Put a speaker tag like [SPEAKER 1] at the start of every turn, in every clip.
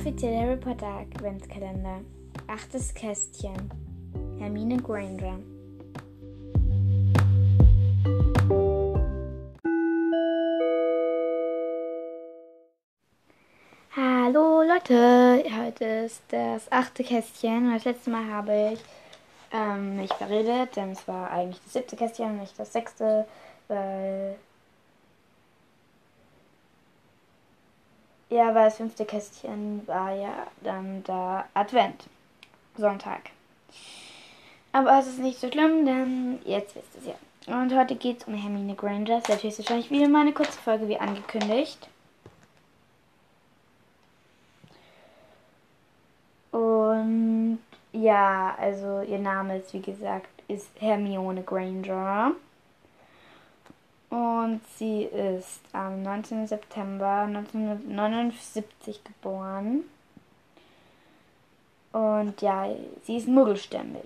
[SPEAKER 1] Inoffizielle Harry Potter Adventskalender. Achtes Kästchen. Hermine Granger. Hallo Leute, heute ist das achte Kästchen. Das letzte Mal habe ich ähm, mich verredet, denn es war eigentlich das siebte Kästchen, nicht das sechste, weil Ja, weil das fünfte Kästchen war ja dann der Advent. Sonntag. Aber es ist nicht so schlimm, denn jetzt wisst ihr es ja. Und heute geht es um Hermine Granger. Das ist höchstwahrscheinlich wieder mal eine kurze Folge wie angekündigt. Und ja, also ihr Name ist wie gesagt ist Hermione Granger. Und sie ist am 19. September 1979 geboren. Und ja, sie ist muggelstämmig.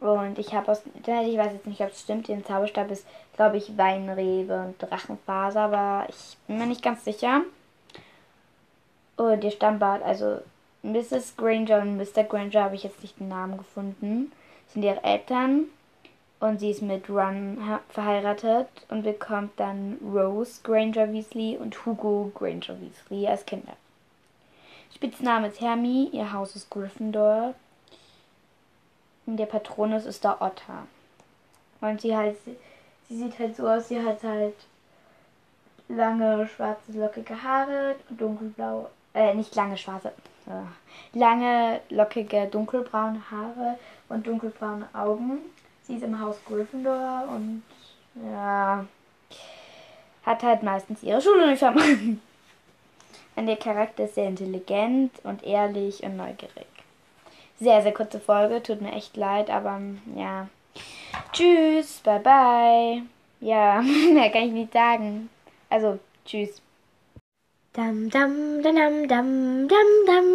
[SPEAKER 1] Und ich habe aus dem Internet, ich weiß jetzt nicht, ob es stimmt, ihren Zauberstab ist, glaube ich, Weinrebe und Drachenfaser, aber ich bin mir nicht ganz sicher. Und ihr Stammbart, also Mrs. Granger und Mr. Granger habe ich jetzt nicht den Namen gefunden, sind ihre Eltern. Und sie ist mit Ron verheiratet und bekommt dann Rose Granger Weasley und Hugo Granger Weasley als Kinder. Spitzname ist Hermie, ihr Haus ist Gryffindor. Und der Patronus ist der Otter. Und sie halt, sie sieht halt so aus, sie hat halt lange schwarze lockige Haare, dunkelblau, äh, nicht lange schwarze, äh, lange lockige dunkelbraune Haare und dunkelbraune Augen Sie ist im Haus Gryffindor und ja, hat halt meistens ihre Schuluniform. Und der Charakter ist sehr intelligent und ehrlich und neugierig. Sehr, sehr kurze Folge, tut mir echt leid, aber ja. Tschüss, bye bye. Ja, mehr kann ich nicht sagen. Also, tschüss. Dam dam dam dam dam dam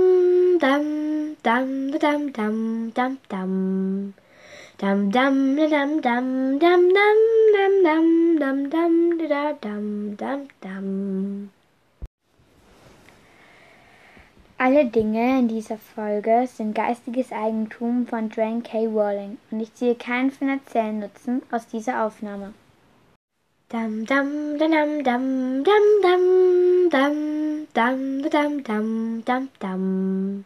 [SPEAKER 1] dam dam dam dam dam dam Dam dam dam dam dam dam dam dam dam dam da dam dam dam. Alle Dinge in dieser Folge sind geistiges Eigentum von Joanne K. Rowling und ich ziehe keinen finanziellen Nutzen aus dieser Aufnahme. Dam dam dam dam dam dam dam dam dam dam dam dam Dam